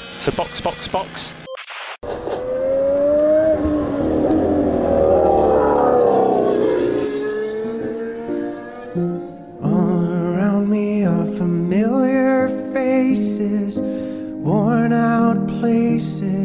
So box, box, box. All around me are familiar faces, worn out places.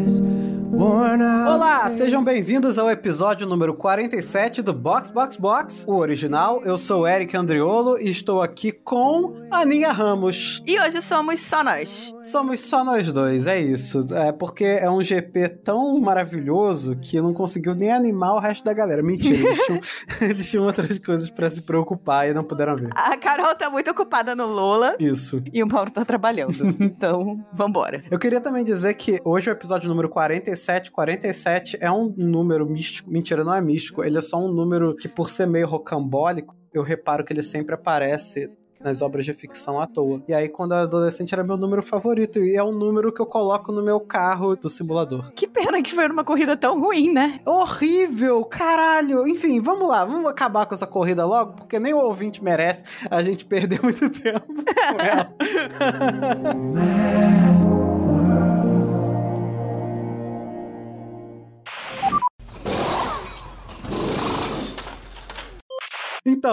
Olá, sejam bem-vindos ao episódio número 47 do Box Box Box, o original. Eu sou o Eric Andriolo e estou aqui com Aninha Ramos. E hoje somos só nós. Somos só nós dois, é isso. É porque é um GP tão maravilhoso que não conseguiu nem animar o resto da galera. Mentira, eles tinham, eles tinham outras coisas pra se preocupar e não puderam ver. A Carol tá muito ocupada no Lola Isso. e o Mauro tá trabalhando. então, vambora. Eu queria também dizer que hoje é o episódio número 47. 47 é um número místico. Mentira, não é místico. Ele é só um número que, por ser meio rocambólico, eu reparo que ele sempre aparece nas obras de ficção à toa. E aí, quando eu era adolescente, era meu número favorito. E é um número que eu coloco no meu carro do simulador. Que pena que foi numa corrida tão ruim, né? Horrível, caralho. Enfim, vamos lá, vamos acabar com essa corrida logo, porque nem o ouvinte merece a gente perder muito tempo com ela.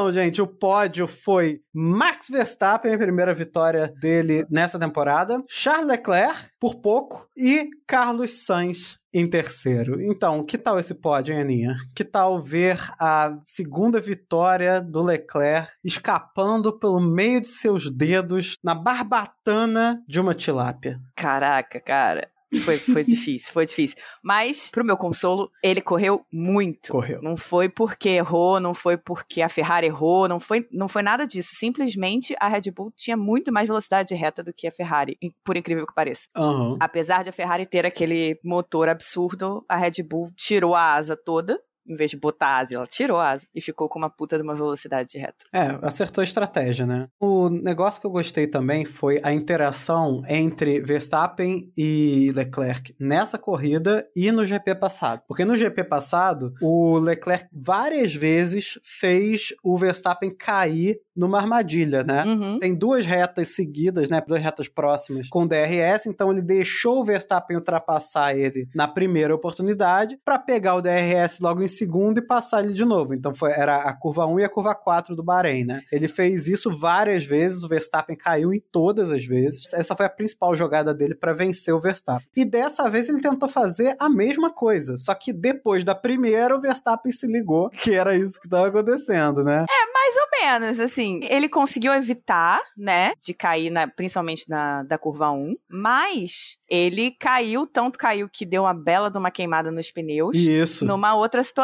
Então, gente, o pódio foi Max Verstappen, a primeira vitória dele nessa temporada, Charles Leclerc, por pouco, e Carlos Sainz em terceiro. Então, que tal esse pódio, hein, Aninha? Que tal ver a segunda vitória do Leclerc escapando pelo meio de seus dedos na barbatana de uma tilápia? Caraca, cara. Foi, foi difícil, foi difícil. Mas, pro meu consolo, ele correu muito. Correu. Não foi porque errou, não foi porque a Ferrari errou, não foi, não foi nada disso. Simplesmente a Red Bull tinha muito mais velocidade de reta do que a Ferrari, por incrível que pareça. Aham. Apesar de a Ferrari ter aquele motor absurdo, a Red Bull tirou a asa toda. Em vez de botar a asa, ela tirou a asa e ficou com uma puta de uma velocidade de reta. É, acertou a estratégia, né? O negócio que eu gostei também foi a interação entre Verstappen e Leclerc nessa corrida e no GP passado. Porque no GP passado, o Leclerc várias vezes fez o Verstappen cair numa armadilha, né? Uhum. Tem duas retas seguidas, né? Duas retas próximas com DRS, então ele deixou o Verstappen ultrapassar ele na primeira oportunidade para pegar o DRS logo em segundo e passar ele de novo. Então foi, era a curva 1 e a curva 4 do Bahrein, né? Ele fez isso várias vezes, o Verstappen caiu em todas as vezes. Essa foi a principal jogada dele para vencer o Verstappen. E dessa vez ele tentou fazer a mesma coisa, só que depois da primeira o Verstappen se ligou que era isso que estava acontecendo, né? Mais ou menos, assim. Ele conseguiu evitar, né, de cair, na, principalmente na da curva 1, mas ele caiu, tanto caiu que deu uma bela de uma queimada nos pneus. Isso. Numa outra situação.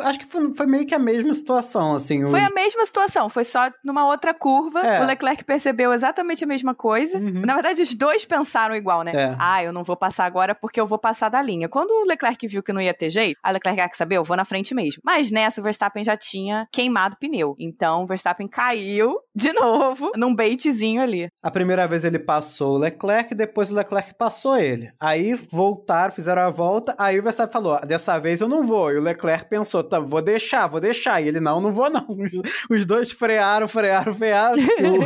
Acho que foi, foi meio que a mesma situação, assim. Foi o- a mesma situação, foi só numa outra curva. É. O Leclerc percebeu exatamente a mesma coisa. Uhum. Na verdade, os dois pensaram igual, né? É. Ah, eu não vou passar agora porque eu vou passar da linha. Quando o Leclerc viu que não ia ter jeito, a Leclerc ah, quer saber, eu vou na frente mesmo. Mas nessa, o Verstappen já tinha queimado o pneu. Então, o Verstappen caiu de novo num baitzinho ali. A primeira vez ele passou o Leclerc, depois o Leclerc passou ele. Aí voltaram, fizeram a volta, aí o Verstappen falou, "Ah, dessa vez eu não vou. E o Leclerc pensou, tá, vou deixar, vou deixar. E ele, não, não vou não. Os- dois frearam, frearam, frearam.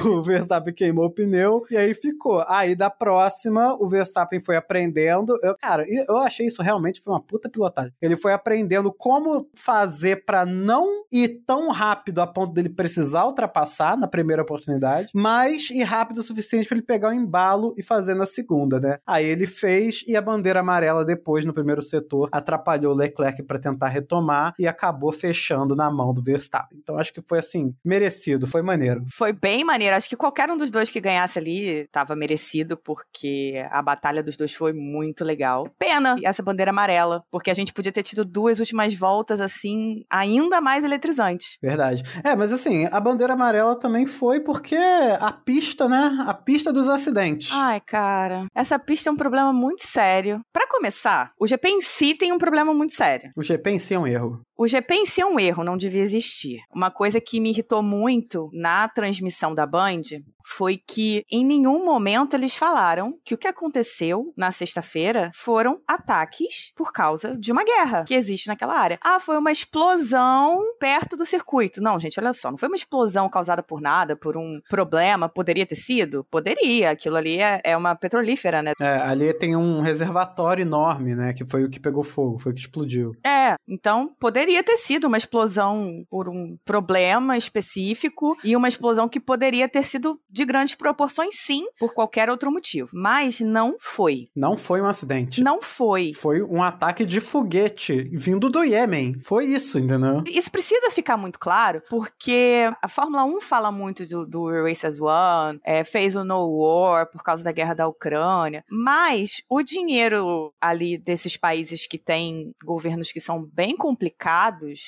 o Verstappen queimou o pneu e aí ficou. Aí da próxima, o Verstappen foi aprendendo. Eu, cara, eu achei isso realmente foi uma puta pilotagem. Ele foi aprendendo como fazer pra não ir tão rápido a ponto dele precisar ultrapassar na primeira oportunidade, mas ir rápido o suficiente pra ele pegar o embalo e fazer na segunda, né? Aí ele fez e a bandeira amarela depois no primeiro setor atrapalhou o Leclerc pra tentar retomar e acabou fechando na mão do Verstappen. Então acho que foi assim, merecido, foi maneiro. Foi bem maneiro. Acho que qualquer um dos dois que ganhasse ali tava merecido, porque a batalha dos dois foi muito legal. Pena essa bandeira amarela, porque a gente podia ter tido duas últimas voltas, assim, ainda mais eletrizantes. Verdade. É, mas assim, a bandeira amarela também foi porque a pista, né? A pista dos acidentes. Ai, cara, essa pista é um problema muito sério. Pra começar, o GP em si tem um problema muito sério. O GP em si é um erro. O GP em si é um erro, não devia existir. Uma coisa que me irritou muito na transmissão da Band foi que em nenhum momento eles falaram que o que aconteceu na sexta-feira foram ataques por causa de uma guerra que existe naquela área. Ah, foi uma explosão perto do circuito. Não, gente, olha só, não foi uma explosão causada por nada, por um problema. Poderia ter sido? Poderia. Aquilo ali é, é uma petrolífera, né? É, ali tem um reservatório enorme, né? Que foi o que pegou fogo, foi o que explodiu. É, então poderia ter sido uma explosão por um problema específico e uma explosão que poderia ter sido de grandes proporções, sim, por qualquer outro motivo. Mas não foi. Não foi um acidente. Não foi. Foi um ataque de foguete vindo do Iêmen. Foi isso, entendeu? Isso precisa ficar muito claro, porque a Fórmula 1 fala muito do, do Race as One, é, fez o No War por causa da guerra da Ucrânia, mas o dinheiro ali desses países que têm governos que são bem complicados,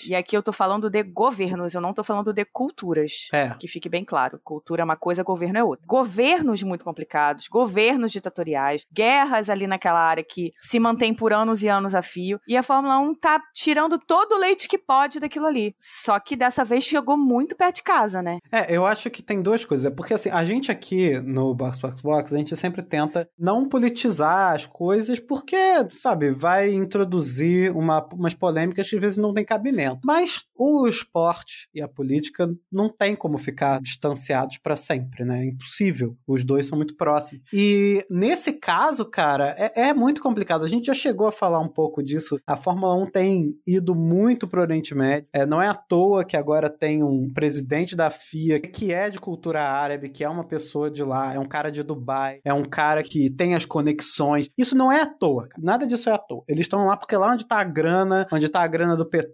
e aqui eu tô falando de governos, eu não tô falando de culturas. É. Que fique bem claro. Cultura é uma coisa, governo é outra. Governos muito complicados, governos ditatoriais, guerras ali naquela área que se mantém por anos e anos a fio. E a Fórmula 1 tá tirando todo o leite que pode daquilo ali. Só que dessa vez chegou muito perto de casa, né? É, eu acho que tem duas coisas. É porque assim, a gente aqui no Box Box Box, a gente sempre tenta não politizar as coisas, porque, sabe, vai introduzir uma, umas polêmicas que às vezes não tem cabimento. Mas o esporte e a política não tem como ficar distanciados para sempre, né? É impossível. Os dois são muito próximos. E nesse caso, cara, é, é, muito complicado. A gente já chegou a falar um pouco disso. A Fórmula 1 tem ido muito pro Oriente Médio. É, não é à toa que agora tem um presidente da FIA que é de cultura árabe, que é uma pessoa de lá, é um cara de Dubai, é um cara que tem as conexões. Isso não é à toa, cara. nada disso é à toa. Eles estão lá porque lá onde tá a grana, onde tá a grana do petróleo,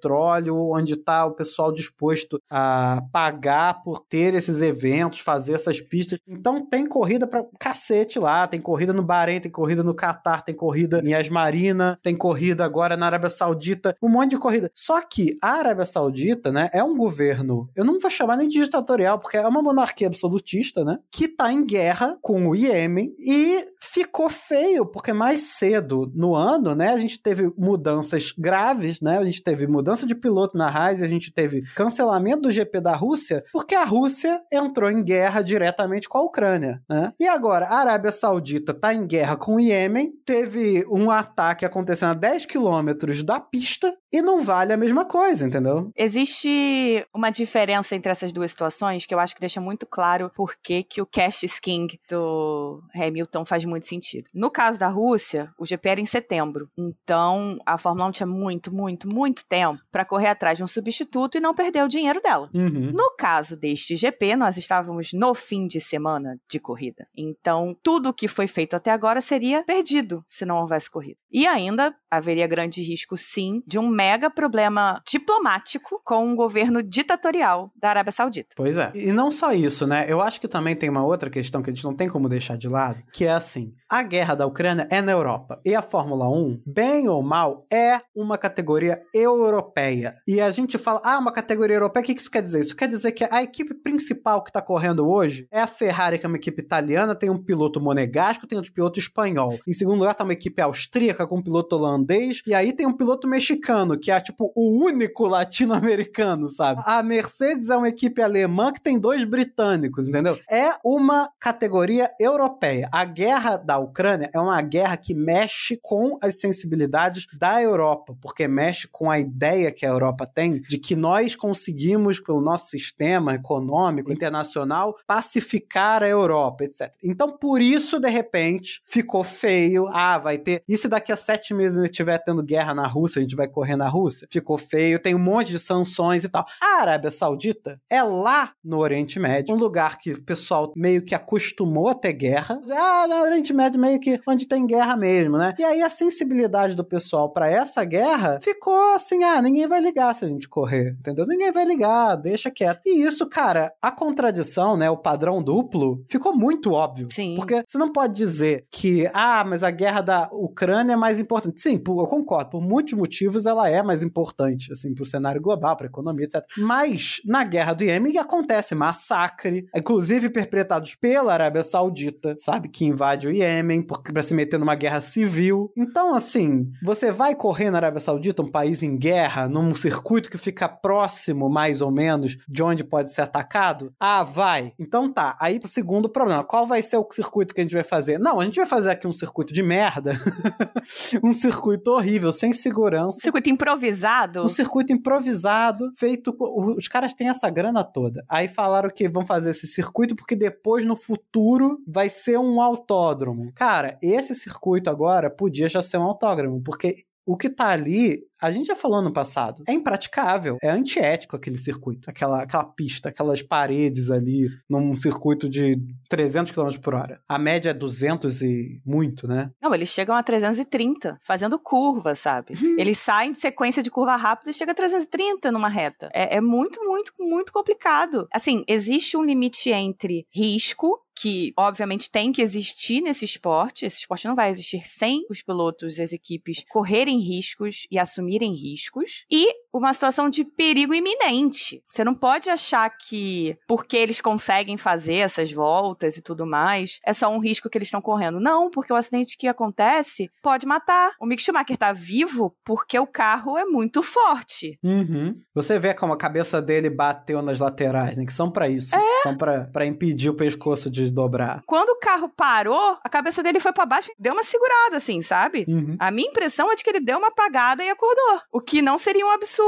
onde tá o pessoal disposto a pagar por ter esses eventos, fazer essas pistas. Então tem corrida pra cacete lá, tem corrida no Bahrein, tem corrida no Catar, tem corrida em Asmarina, tem corrida agora na Arábia Saudita, um monte de corrida. Só que a Arábia Saudita, né, é um governo, eu não vou chamar nem de ditatorial, porque é uma monarquia absolutista, né, que tá em guerra com o Iêmen e ficou feio, porque mais cedo no ano, né, a gente teve mudanças graves, né, a gente teve mudança de piloto na Haas, a gente teve cancelamento do GP da Rússia, porque a Rússia entrou em guerra diretamente com a Ucrânia, né? E agora, a Arábia Saudita tá em guerra com o Iêmen, teve um ataque acontecendo a 10 quilômetros da pista e não vale a mesma coisa, entendeu? Existe uma diferença entre essas duas situações que eu acho que deixa muito claro por que, que o cash king do Hamilton faz muito sentido. No caso da Rússia, o GP era em setembro, então a Fórmula 1 tinha muito, muito, muito tempo para correr atrás de um substituto e não perder o dinheiro dela. Uhum. No caso deste GP, nós estávamos no fim de semana de corrida. Então, tudo o que foi feito até agora seria perdido se não houvesse corrida. E ainda haveria grande risco, sim, de um mega problema diplomático com um governo ditatorial da Arábia Saudita. Pois é. E não só isso, né? Eu acho que também tem uma outra questão que a gente não tem como deixar de lado, que é assim: a guerra da Ucrânia é na Europa. E a Fórmula 1, bem ou mal, é uma categoria europeia. E a gente fala, ah, uma categoria europeia, o que isso quer dizer? Isso quer dizer que a equipe principal que está correndo hoje é a Ferrari, que é uma equipe italiana, tem um piloto monegasco, tem outro piloto espanhol. Em segundo lugar, tá uma equipe austríaca com um piloto holandês, e aí tem um piloto mexicano, que é tipo o único latino-americano, sabe? A Mercedes é uma equipe alemã que tem dois britânicos, entendeu? É uma categoria europeia. A guerra da Ucrânia é uma guerra que mexe com as sensibilidades da Europa, porque mexe com a ideia que a Europa tem de que nós conseguimos, pelo nosso sistema econômico internacional, pacificar a Europa, etc. Então, por isso, de repente, ficou feio. Ah, vai ter. E se daqui a sete meses estiver tendo guerra na Rússia, a gente vai correr na Rússia? Ficou feio, tem um monte de sanções e tal. A Arábia Saudita é lá no Oriente Médio, um lugar que o pessoal meio que acostumou a ter guerra. Ah, no Oriente Médio meio que onde tem guerra mesmo, né? E aí a sensibilidade do pessoal para essa guerra ficou assim, ah, ninguém vai ligar se a gente correr, entendeu? Ninguém vai ligar, deixa quieto. E isso, cara, a contradição, né, o padrão duplo, ficou muito óbvio. Sim. Porque você não pode dizer que, ah, mas a guerra da Ucrânia é mais importante. Sim, eu concordo, por muitos motivos ela é mais importante, assim, pro cenário global, pra economia, etc. Mas na guerra do Iêmen acontece massacre, inclusive perpetrados pela Arábia Saudita, sabe, que invade o Iêmen para se meter numa guerra civil. Então, assim, você vai correr na Arábia Saudita, um país em guerra, terra, num circuito que fica próximo, mais ou menos, de onde pode ser atacado? Ah, vai. Então tá. Aí, segundo problema, qual vai ser o circuito que a gente vai fazer? Não, a gente vai fazer aqui um circuito de merda. um circuito horrível, sem segurança. Circuito improvisado? Um circuito improvisado, feito. Os caras têm essa grana toda. Aí falaram que vão fazer esse circuito porque depois, no futuro, vai ser um autódromo. Cara, esse circuito agora podia já ser um autódromo, porque o que tá ali a gente já falou no passado, é impraticável, é antiético aquele circuito, aquela, aquela pista, aquelas paredes ali, num circuito de 300 km por hora. A média é 200 e muito, né? Não, eles chegam a 330, fazendo curva, sabe? Uhum. eles saem de sequência de curva rápida e chega a 330 numa reta. É, é muito, muito, muito complicado. Assim, existe um limite entre risco que obviamente tem que existir nesse esporte. Esse esporte não vai existir sem os pilotos e as equipes correrem riscos e assumir assumirem riscos e uma situação de perigo iminente. Você não pode achar que porque eles conseguem fazer essas voltas e tudo mais, é só um risco que eles estão correndo. Não, porque o acidente que acontece pode matar. O Mick Schumacher tá vivo porque o carro é muito forte. Uhum. Você vê como a cabeça dele bateu nas laterais, né? Que são para isso. É. São para impedir o pescoço de dobrar. Quando o carro parou, a cabeça dele foi para baixo e deu uma segurada, assim, sabe? Uhum. A minha impressão é de que ele deu uma apagada e acordou acordou. O que não seria um absurdo,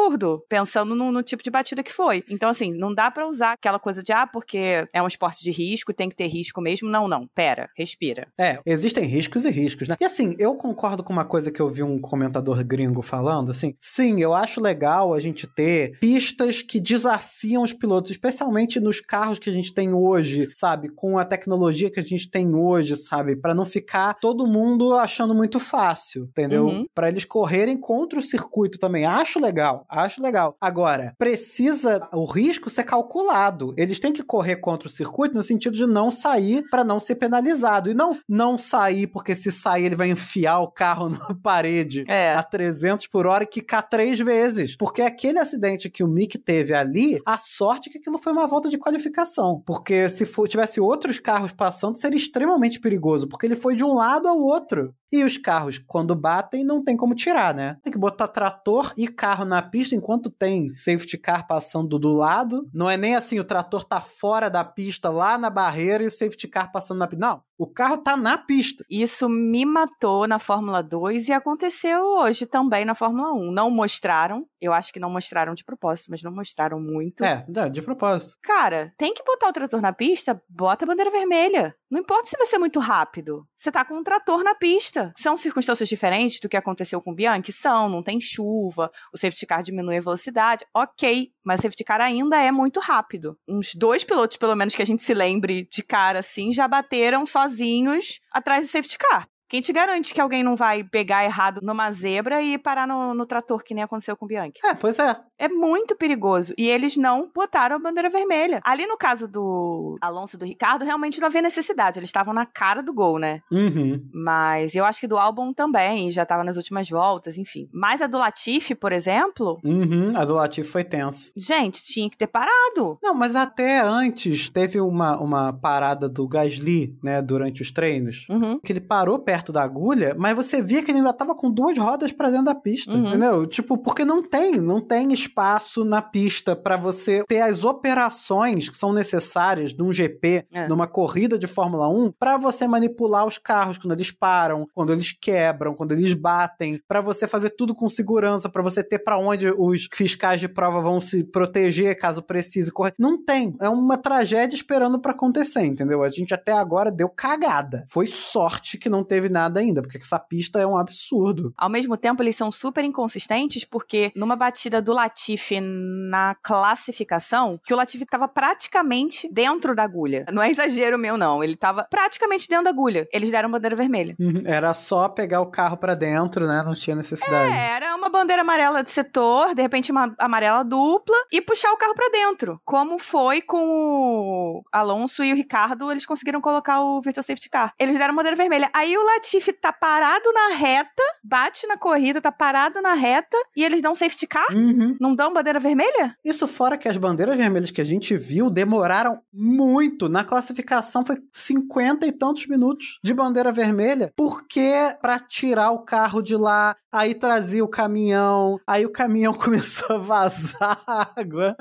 pensando no, no tipo de batida que foi. Então, assim, não dá para usar aquela coisa de, ah, porque é um esporte de risco, tem que ter risco mesmo. Não, não. Pera, respira. É, existem riscos e riscos, né? E assim, eu concordo com uma coisa que eu vi um comentador gringo falando, assim, sim, eu acho legal a gente ter pistas que desafiam os pilotos, especialmente nos carros que a gente tem hoje, sabe? Com a tecnologia que a gente tem hoje, sabe? Para não ficar todo mundo achando muito fácil, entendeu? Uhum. Para eles correrem contra o circuito também. Acho legal, acho legal. Agora, precisa o risco ser calculado. Eles têm que correr contra o circuito no sentido de não sair para não ser penalizado. E não não sair porque se sair ele vai enfiar o carro na parede é. a 300 por hora e quicar três vezes. Porque aquele acidente que o Mick teve ali, a sorte é que aquilo foi uma volta de qualificação. Porque se for, tivesse outros carros passando, seria extremamente perigoso. Porque ele foi de um lado ao outro. E os carros, quando batem, não tem como tirar, né? Tem que botar trator e carro na pista enquanto tem safety car passando do lado. Não é nem assim, o trator tá fora da pista, lá na barreira, e o safety car passando na pista. Não, o carro tá na pista. Isso me matou na Fórmula 2 e aconteceu hoje também na Fórmula 1. Não mostraram, eu acho que não mostraram de propósito, mas não mostraram muito. É, de propósito. Cara, tem que botar o trator na pista, bota a bandeira vermelha. Não importa se vai ser muito rápido. Você tá com um trator na pista. São circunstâncias diferentes do que aconteceu com o Bianchi? São, não tem chuva, o safety car diminui a velocidade. Ok, mas o safety car ainda é muito rápido. Uns dois pilotos, pelo menos que a gente se lembre de cara assim, já bateram sozinhos atrás do safety car. Quem te garante que alguém não vai pegar errado numa zebra e parar no, no trator, que nem aconteceu com o Bianchi? É, pois é. É muito perigoso. E eles não botaram a bandeira vermelha. Ali no caso do Alonso e do Ricardo, realmente não havia necessidade. Eles estavam na cara do gol, né? Uhum. Mas eu acho que do Albon também, já estava nas últimas voltas, enfim. Mas a do Latifi, por exemplo. Uhum, a do Latifi foi tensa. Gente, tinha que ter parado. Não, mas até antes teve uma, uma parada do Gasly, né, durante os treinos. Uhum. Que ele parou perto perto da agulha, mas você via que ele ainda tava com duas rodas para dentro da pista, uhum. entendeu? Tipo, porque não tem, não tem espaço na pista para você ter as operações que são necessárias num GP, é. numa corrida de Fórmula 1, para você manipular os carros quando eles param, quando eles quebram, quando eles batem, para você fazer tudo com segurança, para você ter para onde os fiscais de prova vão se proteger caso precise correr. Não tem, é uma tragédia esperando para acontecer, entendeu? A gente até agora deu cagada. Foi sorte que não teve teve nada ainda, porque essa pista é um absurdo. Ao mesmo tempo, eles são super inconsistentes, porque numa batida do Latifi na classificação, que o Latifi estava praticamente dentro da agulha. Não é exagero meu, não. Ele estava praticamente dentro da agulha. Eles deram bandeira vermelha. Uhum. Era só pegar o carro para dentro, né? Não tinha necessidade. É, era uma bandeira amarela de setor, de repente uma amarela dupla, e puxar o carro para dentro. Como foi com o Alonso e o Ricardo, eles conseguiram colocar o Virtual Safety Car. Eles deram bandeira vermelha. Aí o Latifi tá parado na reta, bate na corrida, tá parado na reta, e eles dão safety car? Uhum. Não dão bandeira vermelha? Isso fora que as bandeiras vermelhas que a gente viu demoraram muito. Na classificação foi 50 e tantos minutos de bandeira vermelha, porque para tirar o carro de lá, aí trazia o caminhão, aí o caminhão começou a vazar água.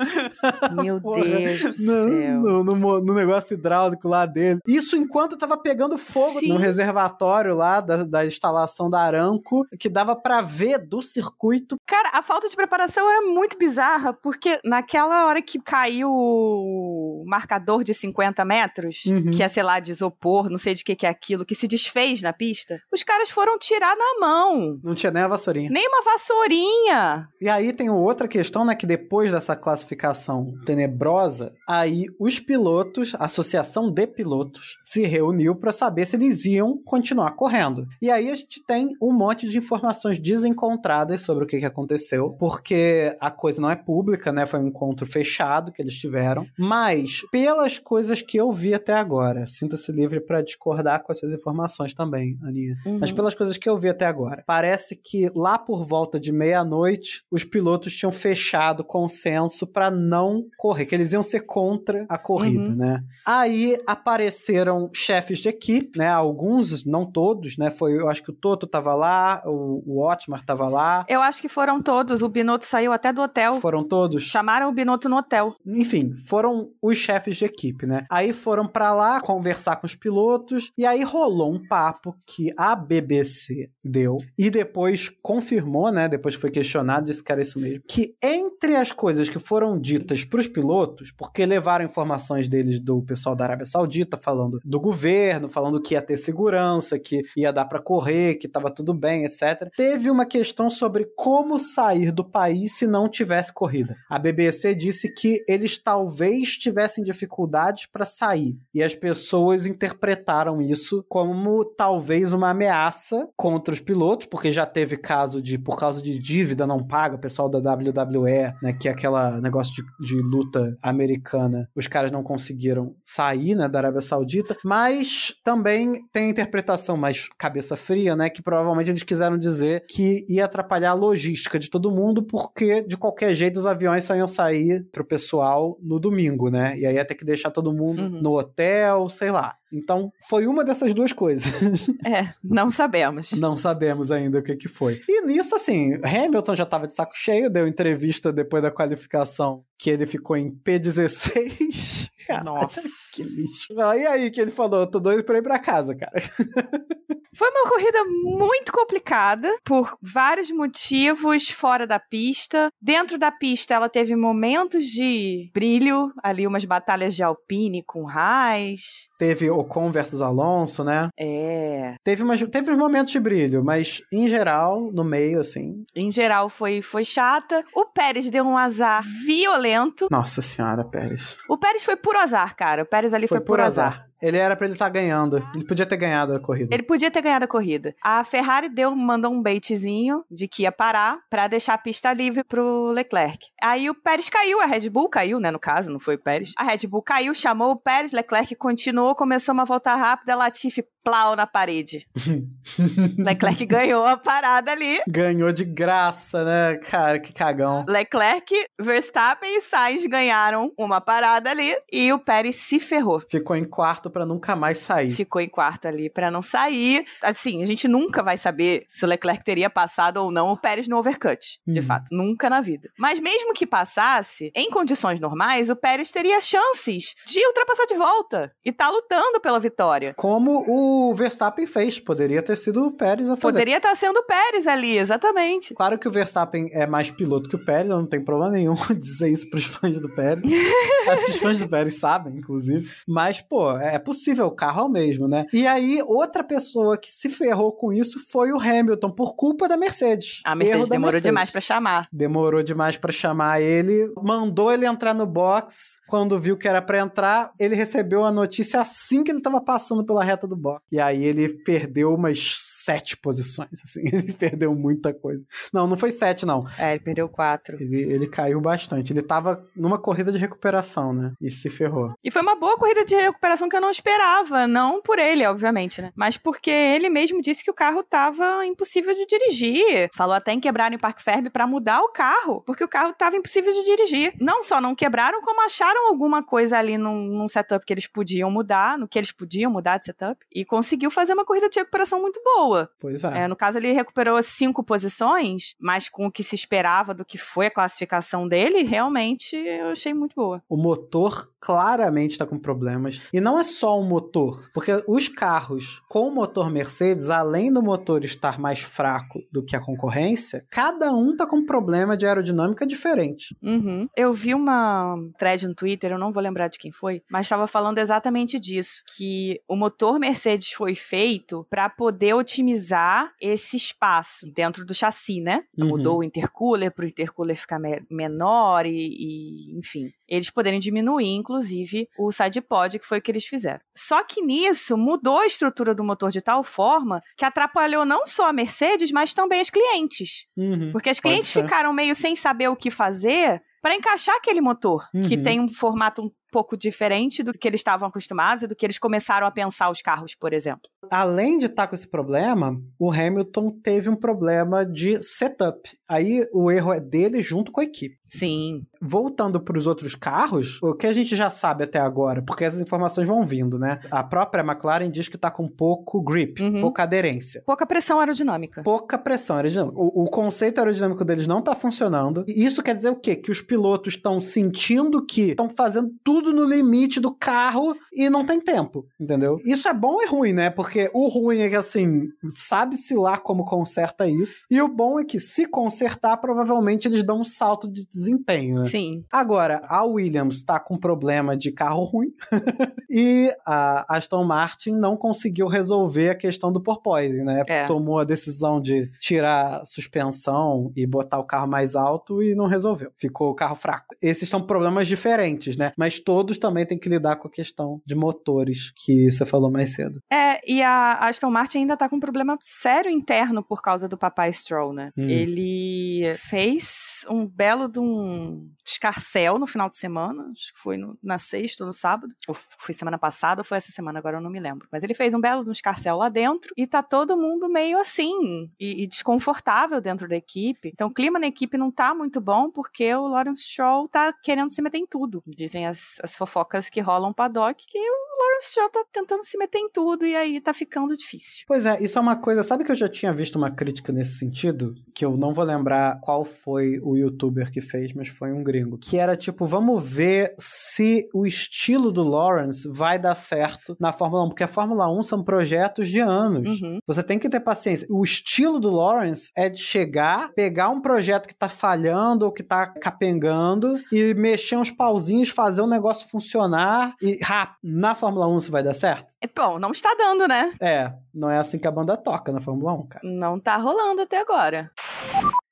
Meu Porra, Deus do no, céu. no, no no negócio hidráulico lá dele. Isso enquanto tava pegando fogo Sim. no reservatório lá da, da instalação da Aramco, que dava pra ver do circuito. Cara, a falta de preparação era muito bizarra, porque naquela hora que caiu o marcador de 50 metros, Uhum. que é, sei lá, de isopor, não sei de que que é aquilo, que se desfez na pista, os caras foram tirar na mão. Não tinha nem a vassourinha. Nem uma vassourinha. E aí tem outra questão, né? Que depois dessa classificação tenebrosa, aí os pilotos, a associação de pilotos, se reuniu para saber se eles iam continuar correndo. E aí a gente tem um monte de informações desencontradas sobre o que, que aconteceu, porque a coisa não é pública, né? Foi um encontro fechado que eles tiveram. Mas, pelas coisas que eu vi até agora, sinta-se livre para discordar com essas informações também, Aninha. Mas Uhum. pelas coisas que eu vi até agora, parece que lá por volta de meia-noite, os pilotos tinham fechado consenso para não correr, que eles iam ser contra a corrida, Uhum. né? Aí apareceram chefes de equipe, né? Alguns, não todos, né? Foi, eu acho que o Toto tava lá, o, o Otmar tava lá. Eu acho que foram todos. O Binotto saiu até do hotel. Foram todos? Chamaram o Binotto no hotel. Enfim, foram os chefes de equipe, né? Aí foram pra lá conversar com os pilotos e aí rolou um papo que a BBC deu e depois confirmou, né? Depois que foi questionado, disse que era isso mesmo. Que entre as coisas que foram ditas pros pilotos, porque levaram informações deles do pessoal da Arábia Saudita falando do governo, falando que ia ter segurança, que ia dar pra correr, que tava tudo bem, etc. Teve uma questão sobre como sair do país se não tivesse corrida. A BBC disse que eles talvez tivessem dificuldades para sair e as pessoas interpretaram isso como talvez uma ameaça contra os pilotos, porque já teve caso de por causa de dívida não paga, o pessoal da WWE, né, que é aquela negócio de, de luta americana, os caras não conseguiram sair, né, da Arábia Saudita, mas também tem a interpretação mais cabeça fria, né, que provavelmente eles quiseram dizer que ia atrapalhar a logística de todo mundo, porque de qualquer jeito os aviões só iam sair pro pessoal no domingo, né, e aí ia ter que deixar todo mundo Uhum. no hotel, sei lá. Então, foi uma dessas duas coisas. É, não sabemos. Não sabemos ainda o que, que foi. E nisso, assim, Hamilton já tava de saco cheio, deu entrevista depois da qualificação que ele ficou em P16. Cara, Nossa. que lixo. E aí que ele falou, tô doido pra ir pra casa, cara. Foi uma corrida muito complicada por vários motivos fora da pista. Dentro da pista, ela teve momentos de brilho, ali umas batalhas de Alpine com Haas. Teve Ocon versus Alonso, né? É, Teve, umas, teve uns momentos de brilho, mas em geral, no meio, assim. em geral foi foi chata. O Pérez deu um azar violento. Nossa senhora, Pérez. O Pérez foi puro azar, cara. O Pérez ali foi, por azar. Ele era pra ele estar ganhando. Ele podia ter ganhado a corrida. Ele podia ter ganhado a corrida. A Ferrari deu, mandou um baitzinho de que ia parar pra deixar a pista livre pro Leclerc. Aí o Pérez caiu, a Red Bull caiu, né? No caso, não foi o Pérez. A Red Bull caiu, chamou o Pérez, Leclerc continuou, começou uma volta rápida, Latifi plau na parede. Leclerc ganhou a parada ali. Ganhou de graça, né? Cara, que cagão. Leclerc, Verstappen e Sainz ganharam uma parada ali e o Pérez se ferrou. Ficou em quarto pra nunca mais sair. Ficou em quarto ali pra não sair. Assim, a gente nunca vai saber se o Leclerc teria passado ou não o Pérez no overcut. De Uhum. fato, nunca na vida. Mas mesmo que passasse, em condições normais, o Pérez teria chances de ultrapassar de volta e tá lutando pela vitória. Como o Verstappen fez. Poderia ter sido o Pérez a fazer. Poderia estar sendo o Pérez ali, exatamente. Claro que o Verstappen é mais piloto que o Pérez, não tem problema nenhum dizer isso pros fãs do Pérez. Acho que os fãs do Pérez sabem, inclusive. Mas, pô, é possível, o carro é o mesmo, né? E aí, outra pessoa que se ferrou com isso foi o Hamilton, por culpa da Mercedes. A Mercedes demorou Mercedes. demais pra chamar. Demorou demais pra chamar ele, mandou ele entrar no box. Quando viu que era pra entrar, ele recebeu a notícia assim que ele tava passando pela reta do box. E aí ele perdeu umas sete posições, assim. Ele perdeu muita coisa. Não, não foi sete, não. É, ele perdeu quatro. Ele, ele caiu bastante. Ele tava numa corrida de recuperação. né? E se ferrou. E foi uma boa corrida de recuperação que eu não esperava. Não por ele, obviamente, né? Mas porque ele mesmo disse que o carro tava impossível de dirigir. Falou até em quebrar em Parque Ferme para mudar o carro, porque o carro tava impossível de dirigir. Não só não quebraram, como acharam alguma coisa ali num, num setup que eles podiam mudar, no que eles podiam mudar de setup, e conseguiu fazer uma corrida de recuperação muito boa. Pois é. É, no caso, ele recuperou cinco posições, mas com o que se esperava do que foi a classificação dele, realmente eu achei muito boa. O motor claramente está com problemas. E não é só o motor, porque os carros com o motor Mercedes, além do motor estar mais fraco do que a concorrência, cada um tá com um problema de aerodinâmica diferente. Uhum. Eu vi uma thread no Twitter, eu não vou lembrar de quem foi, mas estava falando exatamente disso, que o motor Mercedes foi feito para poder otimizar esse espaço dentro do chassi, né? Uhum. Mudou o intercooler para o intercooler ficar me menor e, e, enfim, eles poderem diminuir, inclusive, o side pod, que foi o que eles fizeram. Só que nisso mudou a estrutura do motor de tal forma que atrapalhou não só a Mercedes, mas também os clientes. Uhum. Porque as Pode clientes ficaram meio sem saber o que fazer para encaixar aquele motor, que Uhum. tem um formato um pouco diferente do que eles estavam acostumados e do que eles começaram a pensar os carros, por exemplo. Além de estar com esse problema, o Hamilton teve um problema de setup. Aí o erro é dele junto com a equipe. Sim. Voltando para os outros carros, o que a gente já sabe até agora, porque as informações vão vindo, né? A própria McLaren diz que tá com pouco grip, Uhum. pouca aderência. Pouca pressão aerodinâmica. Pouca pressão aerodinâmica. O, o conceito aerodinâmico deles não tá funcionando. E isso quer dizer o quê? Que os pilotos estão sentindo que estão fazendo tudo no limite do carro e não tem tempo, entendeu? Isso é bom e ruim, né? Porque o ruim é que, assim, sabe-se lá como conserta isso. E o bom é que, se consertar, provavelmente eles dão um salto de desempenho, né? Sim. Agora, a Williams tá com problema de carro ruim e a Aston Martin não conseguiu resolver a questão do porpoising, né? É. Tomou a decisão de tirar a suspensão e botar o carro mais alto e não resolveu. Ficou o carro fraco. Esses são problemas diferentes, né? Mas todos também têm que lidar com a questão de motores, que você falou mais cedo. É, e a Aston Martin ainda tá com um problema sério interno por causa do papai Stroll, né? Hum. Ele fez um belo de um escarcel no final de semana, acho que foi no- na sexta ou no sábado, ou foi semana passada ou foi essa semana, agora eu não me lembro. Mas ele fez um belo de um escarcel lá dentro e tá todo mundo meio assim e, e desconfortável dentro da equipe. Então o clima na equipe não tá muito bom porque o Lawrence Stroll tá querendo se meter em tudo. Dizem as, as fofocas que rolam paddock que o Lawrence Stroll tá tentando se meter em tudo e aí tá ficando difícil. Pois é, isso é uma coisa. Sabe que eu já tinha visto uma crítica nesse sentido? Que eu não vou lembrar qual foi o youtuber que fez, mas foi um gringo. Que era tipo, vamos ver se o estilo do Lawrence vai dar certo na Fórmula 1. Porque a Fórmula 1 são projetos de anos. Uhum. Você tem que ter paciência. O estilo do Lawrence é de chegar, pegar um projeto que tá falhando ou que tá capengando e mexer uns pauzinhos, fazer o negócio funcionar e rápido. Na Fórmula 1 isso vai dar certo? É, Bom, não está dando, né? É, não é assim que a banda toca na Fórmula 1, cara. Não tá rolando até agora.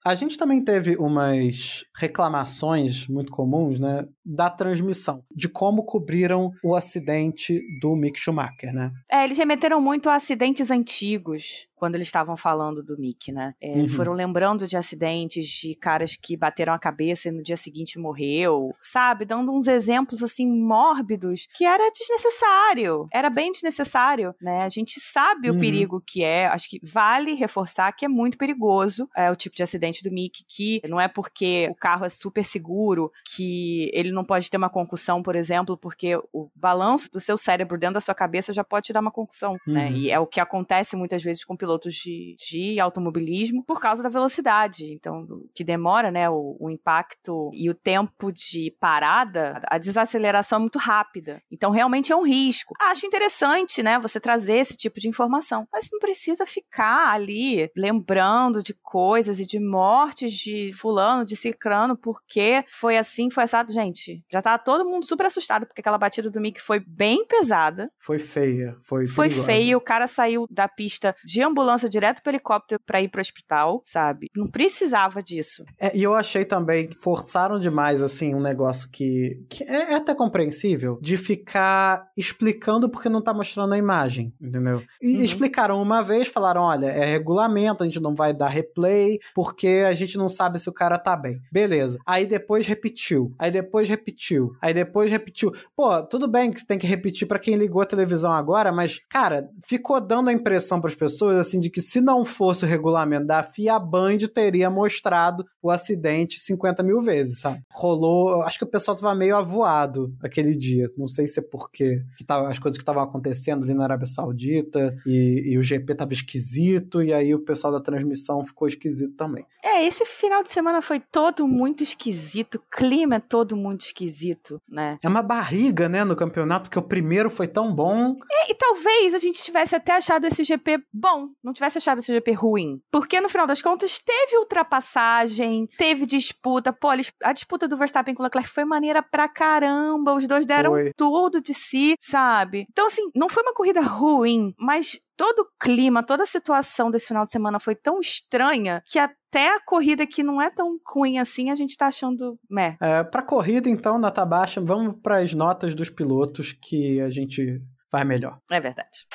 A gente também teve umas reclamações muito comuns, né, da transmissão, de como cobriram o acidente do Mick Schumacher, né? É, eles remeteram muito a acidentes antigos quando eles estavam falando do Mick, né? É, Uhum. Foram lembrando de acidentes de caras que bateram a cabeça e no dia seguinte morreu, sabe? Dando uns exemplos assim mórbidos que era desnecessário, era bem desnecessário, né? A gente sabe Uhum. o perigo que é, acho que vale reforçar que é muito perigoso é, o tipo de acidente do Mick, que não é porque o carro é super seguro que ele não pode ter uma concussão, por exemplo, porque o balanço do seu cérebro dentro da sua cabeça já pode te dar uma concussão, né? Uhum. E é o que acontece muitas vezes com pilotos de, de automobilismo por causa da velocidade. Então, que demora, né, o, o impacto e o tempo de parada, a desaceleração é muito rápida. Então, realmente é um risco. Acho interessante, né, você trazer esse tipo de informação, mas não precisa ficar ali lembrando de coisas e de mortes de fulano, de cicrano, porque foi assim, foi assado. Gente, já tava todo mundo super assustado, porque aquela batida do Mick foi bem pesada. Foi feia, foi Foi perigosa. feio, o cara saiu da pista de ambulância direto pro helicóptero pra ir pro hospital, sabe? Não precisava disso. É, e eu achei também que forçaram demais, assim, um negócio que, que é, é até compreensível, de ficar explicando porque não tá mostrando a imagem, entendeu? E Uhum. explicaram uma vez, falaram, olha, é regulamento, a gente não vai dar replay, porque a gente não sabe se o cara tá bem. Beleza. Aí depois repetiu. Aí depois repetiu. Aí depois repetiu. Pô, tudo bem que tem que repetir para quem ligou a televisão agora, mas, cara, ficou dando a impressão para as pessoas, assim, de que se não fosse o regulamento da FIA, a Band teria mostrado o acidente 50 mil vezes, sabe? Rolou. Acho que o pessoal tava meio avoado aquele dia. Não sei se é porque que tava, as coisas que estavam acontecendo ali na Arábia Saudita e, e o GP tava esquisito, e aí o pessoal da transmissão ficou esquisito também. É, esse final de semana foi todo muito esquisito, o clima todo muito esquisito, né? É uma barriga, né, no campeonato, porque o primeiro foi tão bom. É, e talvez a gente tivesse até achado esse GP bom, não tivesse achado esse GP ruim. Porque no final das contas teve ultrapassagem, teve disputa. Pô, a disputa do Verstappen com o Leclerc foi maneira pra caramba. Os dois deram foi. tudo de si, sabe? Então, assim, não foi uma corrida ruim, mas todo o clima, toda a situação desse final de semana foi tão estranha que até a corrida que não é tão ruim assim, a gente tá achando meh. É, pra corrida, então, nota baixa, vamos para as notas dos pilotos que a gente vai melhor. É verdade.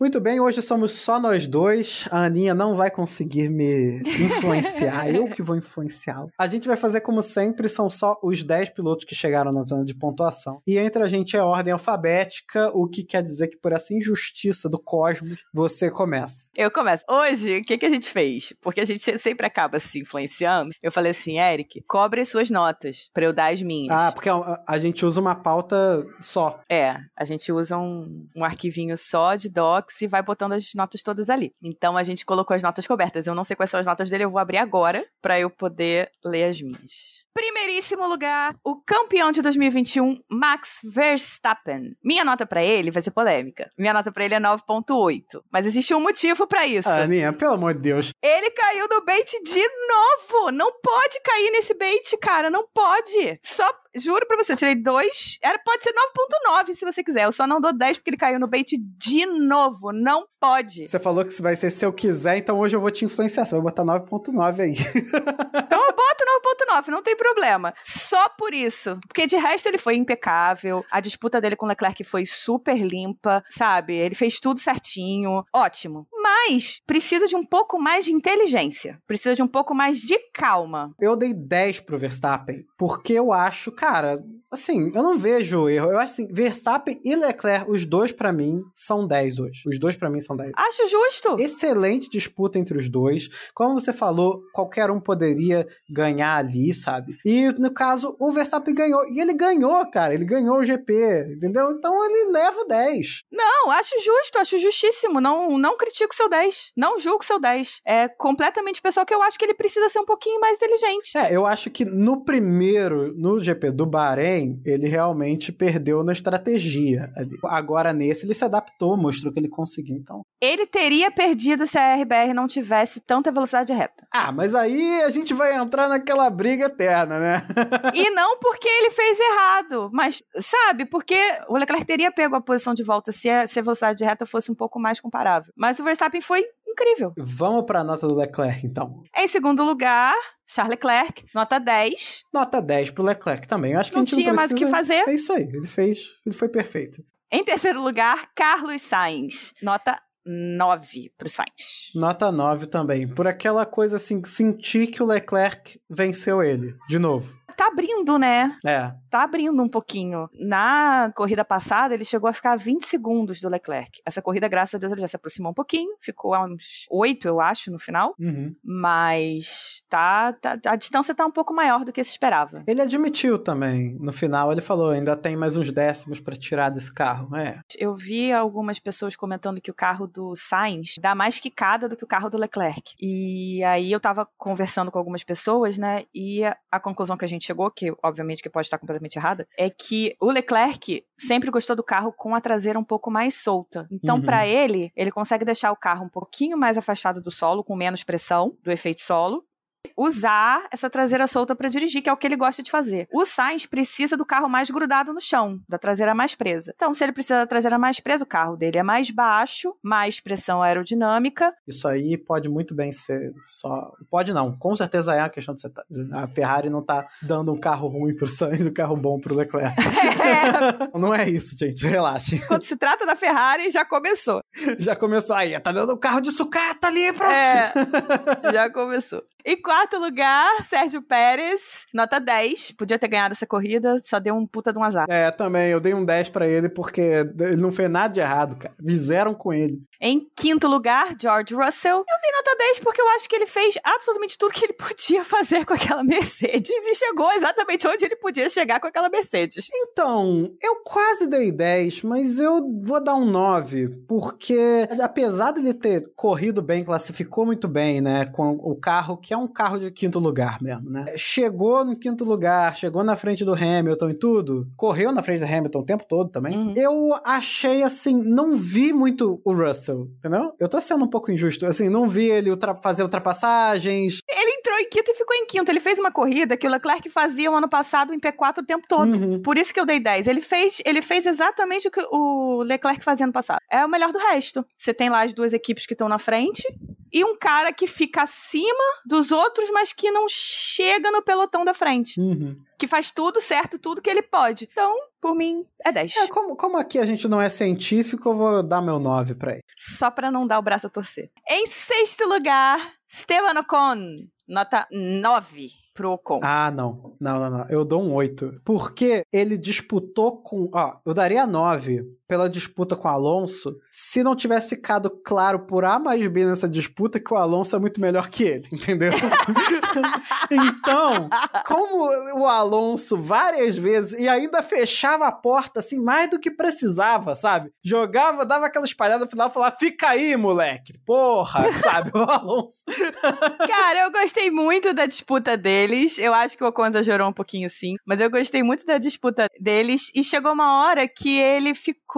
Muito bem, hoje somos só nós dois. A Aninha não vai conseguir me influenciar, eu que vou influenciá-la. A gente vai fazer como sempre, são só os 10 pilotos que chegaram na zona de pontuação. E entre a gente é ordem alfabética, o que quer dizer que por essa injustiça do cosmos, você começa. Eu começo. Hoje, o que, que a gente fez? Porque a gente sempre acaba se influenciando. Eu falei assim, Eric, cobre as suas notas para eu dar as minhas. Ah, porque a, a, gente usa uma pauta só. É, a gente usa um, um arquivinho só de doc e vai botando as notas todas ali. Então a gente colocou as notas cobertas. Eu não sei quais são as notas dele, eu vou abrir agora para eu poder ler as minhas. Primeiríssimo lugar, o campeão de 2021, Max Verstappen. Minha nota para ele vai ser polêmica. Minha nota para ele é 9.8, mas existe um motivo para isso. Ah, Aninha, pelo amor de Deus. Ele caiu no bait de novo. Não pode cair nesse bait, cara, não pode. Só juro pra você, eu tirei dois. Era, pode ser 9.9 se você quiser. Eu só não dou 10 porque ele caiu no bait de novo. Não pode. Você falou que vai ser se eu quiser, então hoje eu vou te influenciar. Você vai botar 9.9 aí. então eu boto 9.9, não tem problema. Só por isso. Porque de resto ele foi impecável. A disputa dele com o Leclerc foi super limpa, sabe? Ele fez tudo certinho. Ótimo. Mas precisa de um pouco mais de inteligência. Precisa de um pouco mais de calma. Eu dei 10 pro Verstappen, porque eu acho, cara, assim, eu não vejo erro. Eu acho assim, Verstappen e Leclerc, os dois para mim são 10 hoje. Os dois para mim são 10. Acho justo. Excelente disputa entre os dois. Como você falou, qualquer um poderia ganhar ali, sabe? E no caso, o Verstappen ganhou. E ele ganhou, cara. Ele ganhou o GP, entendeu? Então ele leva o 10. Não, acho justo, acho justíssimo. Não, não critico seu 10. Não julgo seu 10. É completamente pessoal que eu acho que ele precisa ser um pouquinho mais inteligente. É, eu acho que no primeiro, no GP do Bahrein, ele realmente perdeu na estratégia. Ali. Agora nesse, ele se adaptou, mostrou que ele conseguiu. Então. Ele teria perdido se a RBR não tivesse tanta velocidade reta. Ah, mas aí a gente vai entrar naquela briga eterna, né? e não porque ele fez errado, mas, sabe, porque o Leclerc teria pego a posição de volta se a, se a velocidade reta fosse um pouco mais comparável. Mas o Verstappen foi incrível. Vamos para a nota do Leclerc, então. Em segundo lugar, Charles Leclerc, nota 10. Nota 10 pro Leclerc também. Eu acho que não a gente tinha não mais o que fazer. É isso aí, ele fez, ele foi perfeito. Em terceiro lugar, Carlos Sainz, nota 9 pro Sainz. Nota 9 também. Por aquela coisa assim, sentir que o Leclerc venceu ele, de novo tá abrindo, né? É. Tá abrindo um pouquinho. Na corrida passada, ele chegou a ficar a 20 segundos do Leclerc. Essa corrida, graças a Deus, ele já se aproximou um pouquinho. Ficou a uns 8, eu acho, no final. Uhum. Mas tá, tá, a distância tá um pouco maior do que se esperava. Ele admitiu também. No final, ele falou: ainda tem mais uns décimos para tirar desse carro. É. Eu vi algumas pessoas comentando que o carro do Sainz dá mais quicada do que o carro do Leclerc. E aí eu tava conversando com algumas pessoas, né? E a, a conclusão que a gente chegou, que obviamente que pode estar completamente errada, é que o Leclerc sempre gostou do carro com a traseira um pouco mais solta. Então, uhum. para ele, ele consegue deixar o carro um pouquinho mais afastado do solo, com menos pressão do efeito solo, usar essa traseira solta para dirigir, que é o que ele gosta de fazer. O Sainz precisa do carro mais grudado no chão, da traseira mais presa. Então, se ele precisa da traseira mais presa, o carro dele é mais baixo, mais pressão aerodinâmica. Isso aí pode muito bem ser só. Pode não, com certeza é a questão de você. Tá... A Ferrari não tá dando um carro ruim pro Sainz e um carro bom pro Leclerc. É. não é isso, gente, relaxe. Quando se trata da Ferrari, já começou. Já começou aí, tá dando um carro de sucata ali, pronto. É, já começou. Em quarto lugar, Sérgio Pérez, nota 10. Podia ter ganhado essa corrida, só deu um puta de um azar. É, também, eu dei um 10 pra ele porque ele não fez nada de errado, cara. Fizeram com ele. Em quinto lugar, George Russell. Eu dei nota 10 porque eu acho que ele fez absolutamente tudo que ele podia fazer com aquela Mercedes e chegou exatamente onde ele podia chegar com aquela Mercedes. Então, eu quase dei 10, mas eu vou dar um 9, porque apesar dele ter corrido bem, classificou muito bem, né, com o carro, que é um carro de quinto lugar mesmo, né? Chegou no quinto lugar, chegou na frente do Hamilton e tudo, correu na frente do Hamilton o tempo todo também. Uhum. Eu achei assim, não vi muito o Russell, entendeu? Eu tô sendo um pouco injusto, assim, não vi ele ultra fazer ultrapassagens. Ele entrou em quinto e ficou em quinto. Ele fez uma corrida que o Leclerc fazia o ano passado em P4 o tempo todo. Uhum. Por isso que eu dei 10. Ele fez, ele fez exatamente o que o Leclerc fazia ano passado. É o melhor do resto. Você tem lá as duas equipes que estão na frente e um cara que fica acima dos outros, mas que não chega no pelotão da frente. Uhum. Que faz tudo certo, tudo que ele pode. Então, por mim, é 10. É, como, como aqui a gente não é científico, eu vou dar meu 9 pra ele. Só pra não dar o braço a torcer. Em sexto lugar, Esteban Ocon. Nota 9 pro Ocon. Ah, não. Não, não, não. Eu dou um 8. Porque ele disputou com. Ó, eu daria 9 pela disputa com o Alonso se não tivesse ficado claro por A mais B nessa disputa que o Alonso é muito melhor que ele, entendeu? então, como o Alonso várias vezes e ainda fechava a porta assim mais do que precisava, sabe? Jogava, dava aquela espalhada no final e falava: fica aí, moleque. Porra, sabe? O Alonso. Cara, eu gostei muito da disputa deles. Eu acho que o Ocon exagerou um pouquinho, sim. Mas eu gostei muito da disputa deles. E chegou uma hora que ele ficou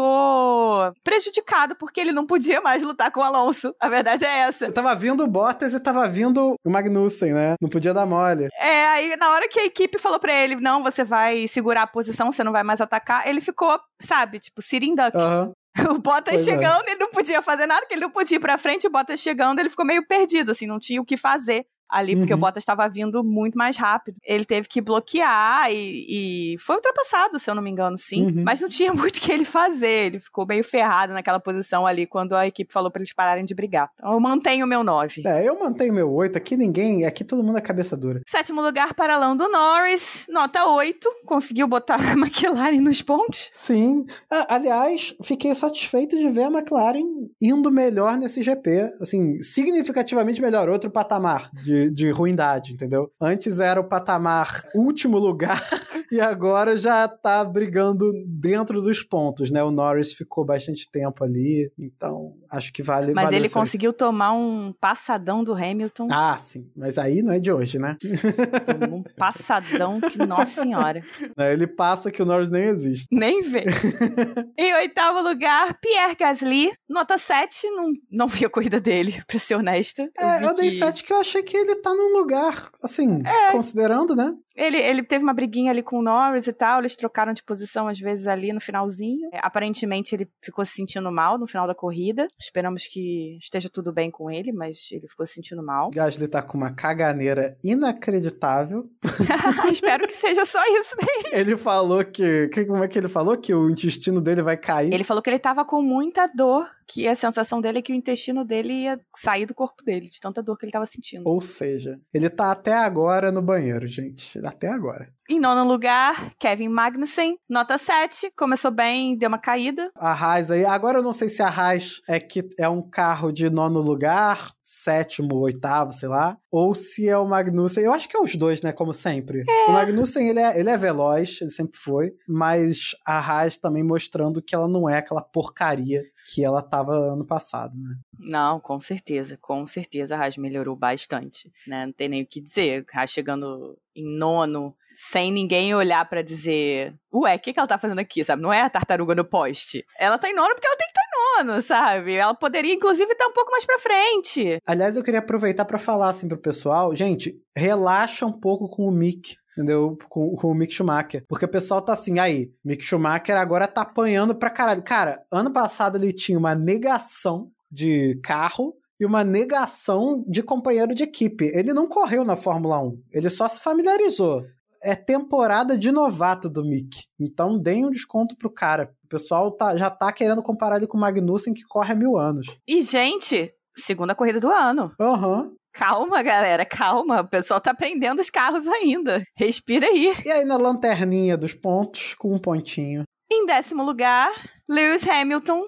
prejudicado porque ele não podia mais lutar com o Alonso. A verdade é essa. Tava vindo o Bottas e tava vindo o Magnussen, né? Não podia dar mole. É, aí na hora que a equipe falou pra ele, não, você vai segurar a posição, você não vai mais atacar, ele ficou, sabe, tipo, sitting duck. Aham. O Bottas Pois é. chegando, ele não podia fazer nada, que ele não podia ir pra frente, o Bottas chegando, ele ficou meio perdido, assim, não tinha o que fazer ali, porque Uhum. o Bottas estava vindo muito mais rápido. Ele teve que bloquear e, e foi ultrapassado, se eu não me engano, sim. Uhum. Mas não tinha muito o que ele fazer, ele ficou meio ferrado naquela posição ali, quando a equipe falou pra eles pararem de brigar. Então eu mantenho o meu 9. É, eu mantenho meu 8. Aqui ninguém. Aqui todo mundo é cabeça dura. Sétimo lugar para Lando Norris, nota 8. Conseguiu botar a McLaren nos pontos. Sim. Ah, aliás, fiquei satisfeito de ver a McLaren indo melhor nesse GP. Assim, significativamente melhor. Outro patamar de, de ruindade, entendeu? Antes era o patamar último lugar e agora já tá brigando dentro dos pontos, né? O Norris ficou bastante tempo ali, então acho que vale. Mas ele conseguiu tomar um passadão do Hamilton. Ah, sim. Mas aí não é de hoje, né? Tomou um passadão que, nossa senhora, ele passa que o Norris nem existe. nem vê. em oitavo lugar, Pierre Gasly, nota 7. Não, não vi a corrida dele, pra ser honesta. É, vi eu dei que 7 que eu achei que ele tá num lugar, assim, É. considerando, né? Ele, ele teve uma briguinha ali com o Norris e tal, eles trocaram de posição às vezes ali no finalzinho. É, aparentemente ele ficou se sentindo mal no final da corrida. Esperamos que esteja tudo bem com ele, mas ele ficou se sentindo mal. O Gasly tá com uma caganeira inacreditável. Espero que seja só isso mesmo. Ele falou que, que. Como é que ele falou? Que o intestino dele vai cair. Ele falou que ele tava com muita dor, que a sensação dele é que o intestino dele ia sair do corpo dele, de tanta dor que ele tava sentindo. Ou seja, ele tá até agora no banheiro, gente. Até agora. Em nono lugar, Kevin Magnussen, nota 7. Começou bem, deu uma caída. A Haas aí. Agora eu não sei se a Haas é que é um carro de nono lugar, sétimo, oitavo, sei lá. Ou se é o Magnussen. Eu acho que é os dois, né? Como sempre. O Magnussen, ele é, ele é veloz, ele sempre foi. Mas a Haas também mostrando que ela não é aquela porcaria que ela tava ano passado, né? Não, com certeza, com certeza a Haas melhorou bastante, né? Não tem nem o que dizer. A Haas chegando em nono, sem ninguém olhar pra dizer, ué, o que, que ela tá fazendo aqui, sabe? Não é a tartaruga no poste. Ela tá em nono porque ela tem que estar em nono, sabe? Ela poderia, inclusive, estar um pouco mais pra frente. Aliás, eu queria aproveitar pra falar assim pro pessoal, gente, relaxa um pouco com o Mick. Entendeu? Com, com o Mick Schumacher. Porque o pessoal tá assim, aí, Mick Schumacher agora tá apanhando pra caralho. Cara, ano passado ele tinha uma negação de carro e uma negação de companheiro de equipe. Ele não correu na Fórmula 1, ele só se familiarizou. É temporada de novato do Mick. Então deem um desconto pro cara. O pessoal tá, já tá querendo comparar ele com o Magnussen, que corre há mil anos. E, gente, segunda corrida do ano. Aham. Calma, galera, calma. O pessoal tá aprendendo os carros ainda. Respira aí. E aí na lanterninha dos pontos, com um pontinho. Em décimo lugar, Lewis Hamilton,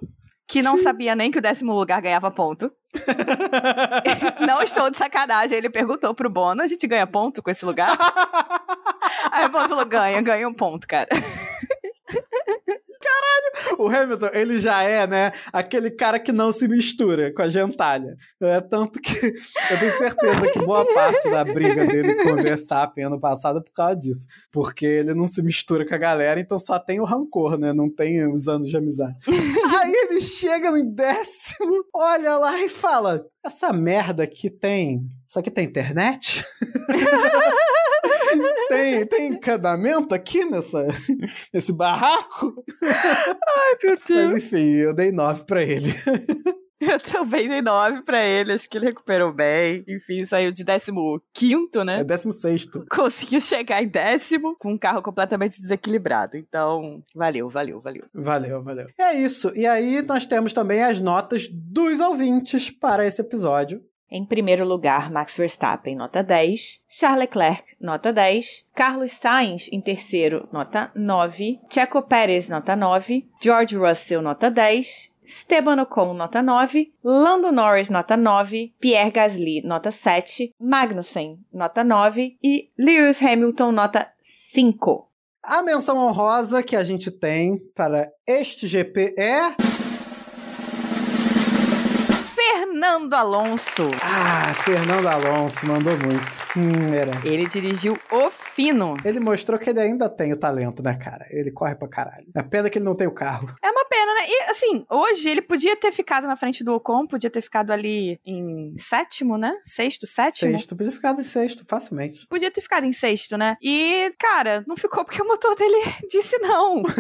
que não sabia nem que o décimo lugar ganhava ponto. não estou de sacanagem. Ele perguntou pro Bono: a gente ganha ponto com esse lugar? Aí o Bono falou: ganha, ganha um ponto, cara. O Hamilton, ele já é, né, aquele cara que não se mistura com a gentalha. É tanto que eu tenho certeza que boa parte da briga dele com o Verstappen ano passado é por causa disso. Porque ele não se mistura com a galera, então só tem o rancor, né? Não tem os anos de amizade. Aí ele chega no décimo, olha lá e fala: essa merda aqui tem. Isso aqui tem internet? tem, tem encanamento aqui nessa, nesse barraco? Ai, meu Deus. Mas enfim, eu dei nove pra ele. Eu também dei nove pra ele, acho que ele recuperou bem. Enfim, saiu de 15, né? É décimo sexto. Conseguiu chegar em décimo com um carro completamente desequilibrado. Então, valeu, valeu, valeu. Valeu, valeu. É isso. E aí nós temos também as notas dos ouvintes para esse episódio. Em primeiro lugar, Max Verstappen, nota 10. Charles Leclerc, nota 10. Carlos Sainz, em terceiro, nota 9. Checo Pérez, nota 9. George Russell, nota 10. Esteban Ocon, nota 9. Lando Norris, nota 9. Pierre Gasly, nota 7. Magnussen, nota 9. E Lewis Hamilton, nota 5. A menção honrosa que a gente tem para este GP é. Fernando Alonso. Ah, Fernando Alonso mandou muito. Hum, merece. Ele dirigiu o fino. Ele mostrou que ele ainda tem o talento, né, cara? Ele corre pra caralho. É pena que ele não tem o carro. É uma pena, né? E assim, hoje ele podia ter ficado na frente do Ocon, podia ter ficado ali em sétimo, né? Sexto, sétimo. Sexto, podia ficar em sexto, facilmente. Podia ter ficado em sexto, né? E, cara, não ficou porque o motor dele disse não.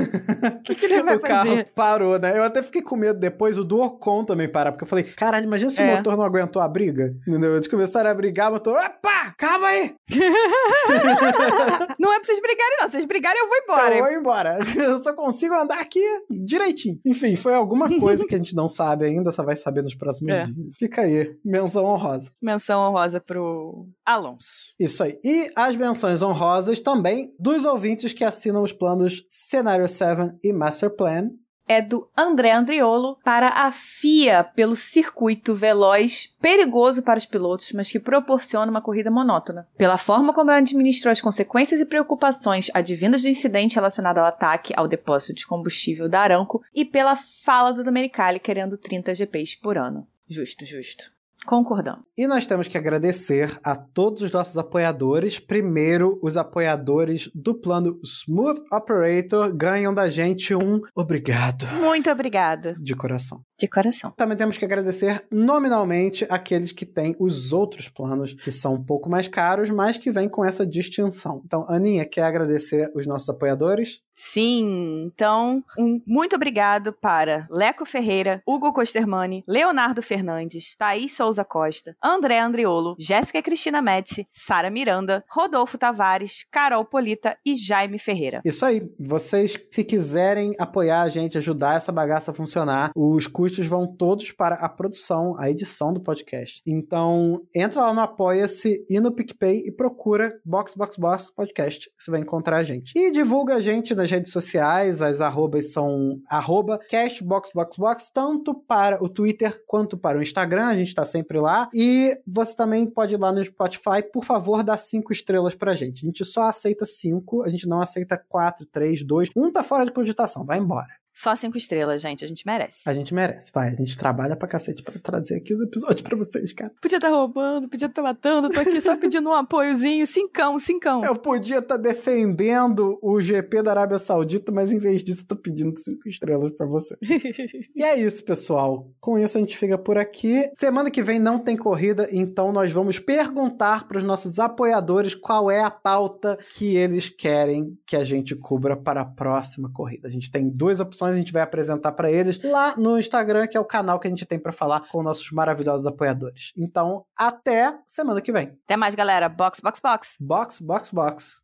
O que, que ele vai o carro fazer? parou, né? Eu até fiquei com medo depois o do Ocon também parar, porque eu falei, caralho, imagina se É. o motor não aguentou a briga. Entendeu? Eles começaram a brigar, o motor, opa, calma aí, não é pra vocês brigarem, não. Se vocês brigarem, eu vou embora. eu vou embora. Eu só consigo andar aqui direitinho. Enfim, foi alguma coisa que a gente não sabe ainda, só vai saber nos próximos É. dias. Fica aí, menção honrosa. Menção honrosa pro Alonso. Isso aí. E as menções honrosas também dos ouvintes que assinam os planos Cenário 7 e Master Plan. É do André Andriolo para a FIA pelo circuito veloz, perigoso para os pilotos, mas que proporciona uma corrida monótona. Pela forma como administrou as consequências e preocupações advindas do incidente relacionado ao ataque ao depósito de combustível da Aramco e pela fala do Domenicali querendo 30 GPs por ano. Justo, justo. Concordamos. E nós temos que agradecer a todos os nossos apoiadores. Primeiro, os apoiadores do plano Smooth Operator ganham da gente um obrigado Muito obrigada. de coração. De coração. Também temos que agradecer nominalmente aqueles que têm os outros planos, que são um pouco mais caros, mas que vêm com essa distinção. Então, Aninha, quer agradecer os nossos apoiadores? Sim, então, um muito obrigado para Leco Ferreira, Hugo Costermani, Leonardo Fernandes, Thaís Souza Costa, André Andriolo, Jéssica Cristina Médici, Sara Miranda, Rodolfo Tavares, Carol Polita e Jaime Ferreira. Isso aí. Vocês, se quiserem apoiar a gente, ajudar essa bagaça a funcionar, os custos vão todos para a produção, a edição do podcast. Então, entra lá no Apoia-se e no PicPay e procura Box Box Box Podcast, que você vai encontrar a gente. E divulga a gente nas redes sociais, as arrobas são arroba cashboxboxbox, tanto para o Twitter quanto para o Instagram, a gente tá sempre lá. E você também pode ir lá no Spotify, por favor, dá cinco estrelas pra gente. A gente só aceita cinco, a gente não aceita quatro, três, dois. Um tá fora de cogitação, vai embora. Só cinco estrelas, gente, a gente merece. A gente merece, vai. A gente trabalha pra cacete pra trazer aqui os episódios pra vocês, cara. Podia estar roubando, podia estar matando, tô aqui só pedindo um apoiozinho, cincão, cincão. Eu podia estar defendendo o GP da Arábia Saudita, mas em vez disso, tô pedindo cinco estrelas pra você. E é isso, pessoal. Com isso, a gente fica por aqui. Semana que vem não tem corrida, então nós vamos perguntar para os nossos apoiadores qual é a pauta que eles querem que a gente cubra para a próxima corrida. A gente tem duas opções, a gente vai apresentar para eles lá no Instagram, que é o canal que a gente tem para falar com nossos maravilhosos apoiadores. Então, até semana que vem. Até mais, galera. Box, box, box. Box, box, box.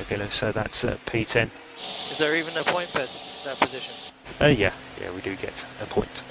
Okay, let's so that's uh, P10. Is there even a point for that position? Uh, yeah, yeah, we do get a point.